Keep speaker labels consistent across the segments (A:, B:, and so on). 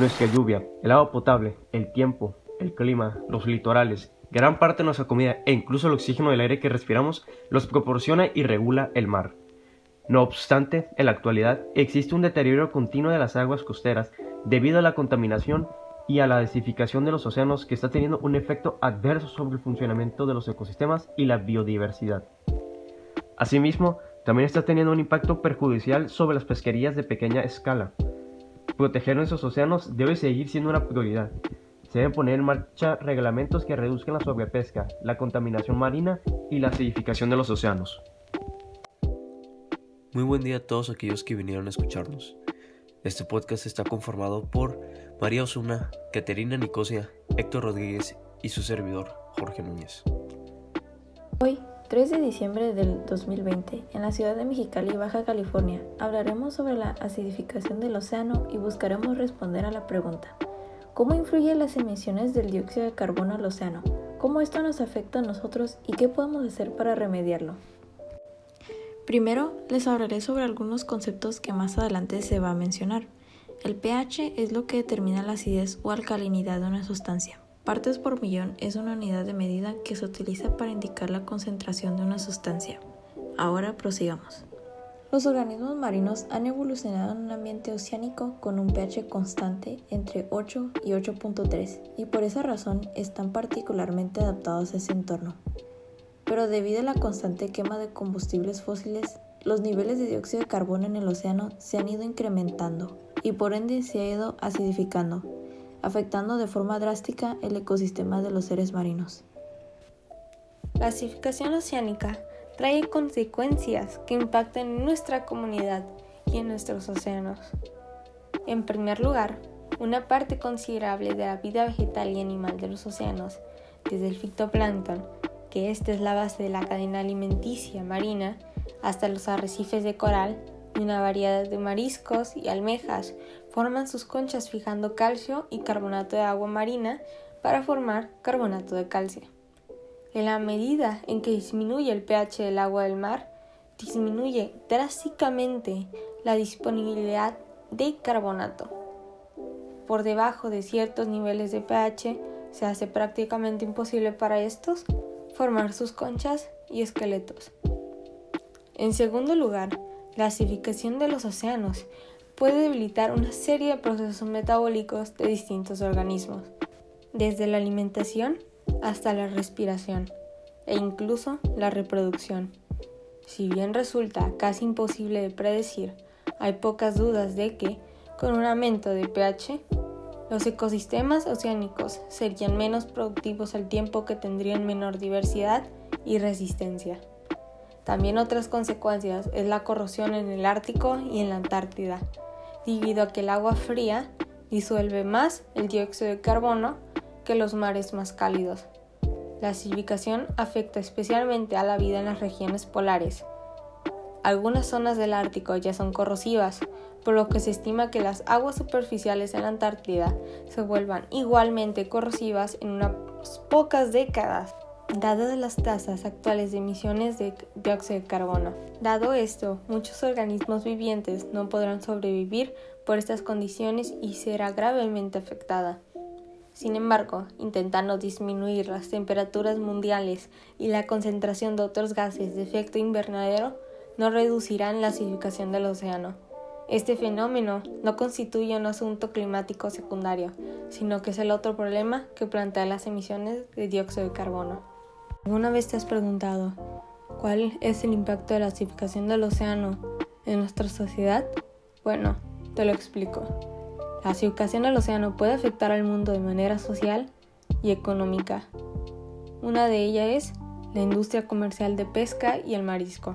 A: nuestra lluvia, el agua potable, el tiempo, el clima, los litorales, gran parte de nuestra comida e incluso el oxígeno del aire que respiramos los proporciona y regula el mar. No obstante, en la actualidad existe un deterioro continuo de las aguas costeras debido a la contaminación y a la desificación de los océanos que está teniendo un efecto adverso sobre el funcionamiento de los ecosistemas y la biodiversidad. Asimismo, también está teniendo un impacto perjudicial sobre las pesquerías de pequeña escala. Proteger nuestros océanos debe seguir siendo una prioridad. Se deben poner en marcha reglamentos que reduzcan la sobrepesca, la contaminación marina y la acidificación de los océanos.
B: Muy buen día a todos aquellos que vinieron a escucharnos. Este podcast está conformado por María Osuna, Caterina Nicosia, Héctor Rodríguez y su servidor, Jorge Núñez.
C: Hoy, 3 de diciembre del 2020, en la ciudad de Mexicali, Baja California, hablaremos sobre la acidificación del océano y buscaremos responder a la pregunta, ¿cómo influyen las emisiones del dióxido de carbono al océano? ¿Cómo esto nos afecta a nosotros y qué podemos hacer para remediarlo? Primero, les hablaré sobre algunos conceptos que más adelante se va a mencionar. El pH es lo que determina la acidez o alcalinidad de una sustancia. Partes por millón es una unidad de medida que se utiliza para indicar la concentración de una sustancia. Ahora prosigamos. Los organismos marinos han evolucionado en un ambiente oceánico con un pH constante entre 8 y 8.3 y por esa razón están particularmente adaptados a ese entorno pero debido a la constante quema de combustibles fósiles, los niveles de dióxido de carbono en el océano se han ido incrementando y por ende se ha ido acidificando, afectando de forma drástica el ecosistema de los seres marinos.
D: La acidificación oceánica trae consecuencias que impactan en nuestra comunidad y en nuestros océanos. En primer lugar, una parte considerable de la vida vegetal y animal de los océanos, desde el fitoplancton que esta es la base de la cadena alimenticia marina, hasta los arrecifes de coral y una variedad de mariscos y almejas forman sus conchas fijando calcio y carbonato de agua marina para formar carbonato de calcio. En la medida en que disminuye el pH del agua del mar, disminuye drásticamente la disponibilidad de carbonato. Por debajo de ciertos niveles de pH se hace prácticamente imposible para estos formar sus conchas y esqueletos. En segundo lugar, la acidificación de los océanos puede debilitar una serie de procesos metabólicos de distintos organismos, desde la alimentación hasta la respiración e incluso la reproducción. Si bien resulta casi imposible de predecir, hay pocas dudas de que, con un aumento de pH, los ecosistemas oceánicos serían menos productivos al tiempo que tendrían menor diversidad y resistencia. También otras consecuencias es la corrosión en el Ártico y en la Antártida, debido a que el agua fría disuelve más el dióxido de carbono que los mares más cálidos. La acidificación afecta especialmente a la vida en las regiones polares. Algunas zonas del Ártico ya son corrosivas, por lo que se estima que las aguas superficiales en la Antártida se vuelvan igualmente corrosivas en unas pocas décadas, dadas las tasas actuales de emisiones de dióxido de carbono. Dado esto, muchos organismos vivientes no podrán sobrevivir por estas condiciones y será gravemente afectada. Sin embargo, intentando disminuir las temperaturas mundiales y la concentración de otros gases de efecto invernadero, no reducirán la acidificación del océano. Este fenómeno no constituye un asunto climático secundario, sino que es el otro problema que plantea las emisiones de dióxido de carbono. ¿Alguna vez te has preguntado cuál es el impacto de la acidificación del océano en nuestra sociedad? Bueno, te lo explico. La acidificación del océano puede afectar al mundo de manera social y económica. Una de ellas es la industria comercial de pesca y el marisco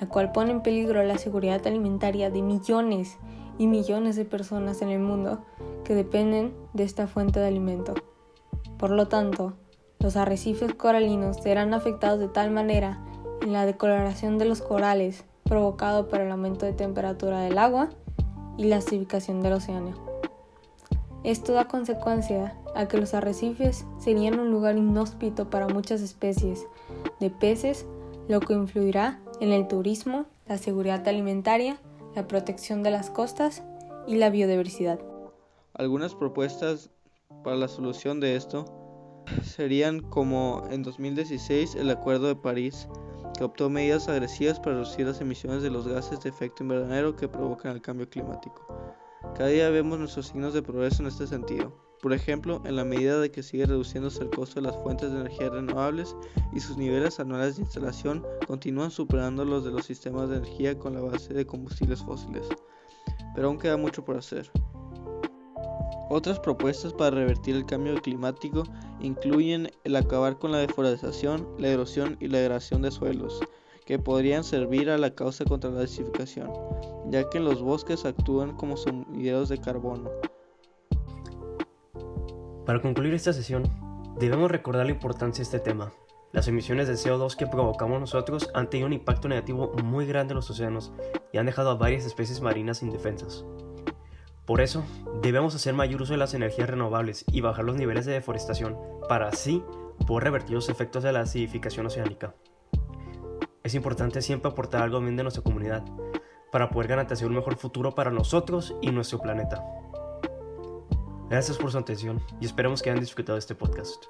D: la cual pone en peligro la seguridad alimentaria de millones y millones de personas en el mundo que dependen de esta fuente de alimento. Por lo tanto, los arrecifes coralinos serán afectados de tal manera en la decoloración de los corales provocado por el aumento de temperatura del agua y la acidificación del océano. Esto da consecuencia a que los arrecifes serían un lugar inhóspito para muchas especies de peces, lo que influirá en el turismo, la seguridad alimentaria, la protección de las costas y la biodiversidad.
E: Algunas propuestas para la solución de esto serían como en 2016 el Acuerdo de París, que optó medidas agresivas para reducir las emisiones de los gases de efecto invernadero que provocan el cambio climático. Cada día vemos nuestros signos de progreso en este sentido. Por ejemplo, en la medida de que sigue reduciéndose el costo de las fuentes de energía renovables y sus niveles anuales de instalación continúan superando los de los sistemas de energía con la base de combustibles fósiles. Pero aún queda mucho por hacer. Otras propuestas para revertir el cambio climático incluyen el acabar con la deforestación, la erosión y la degradación de suelos, que podrían servir a la causa contra la desertificación, ya que los bosques actúan como sumideros de carbono.
A: Para concluir esta sesión, debemos recordar la importancia de este tema. Las emisiones de CO2 que provocamos nosotros han tenido un impacto negativo muy grande en los océanos y han dejado a varias especies marinas indefensas. Por eso, debemos hacer mayor uso de las energías renovables y bajar los niveles de deforestación para así poder revertir los efectos de la acidificación oceánica. Es importante siempre aportar algo bien de nuestra comunidad para poder garantizar un mejor futuro para nosotros y nuestro planeta. Gracias por su atención y esperamos que hayan disfrutado este podcast.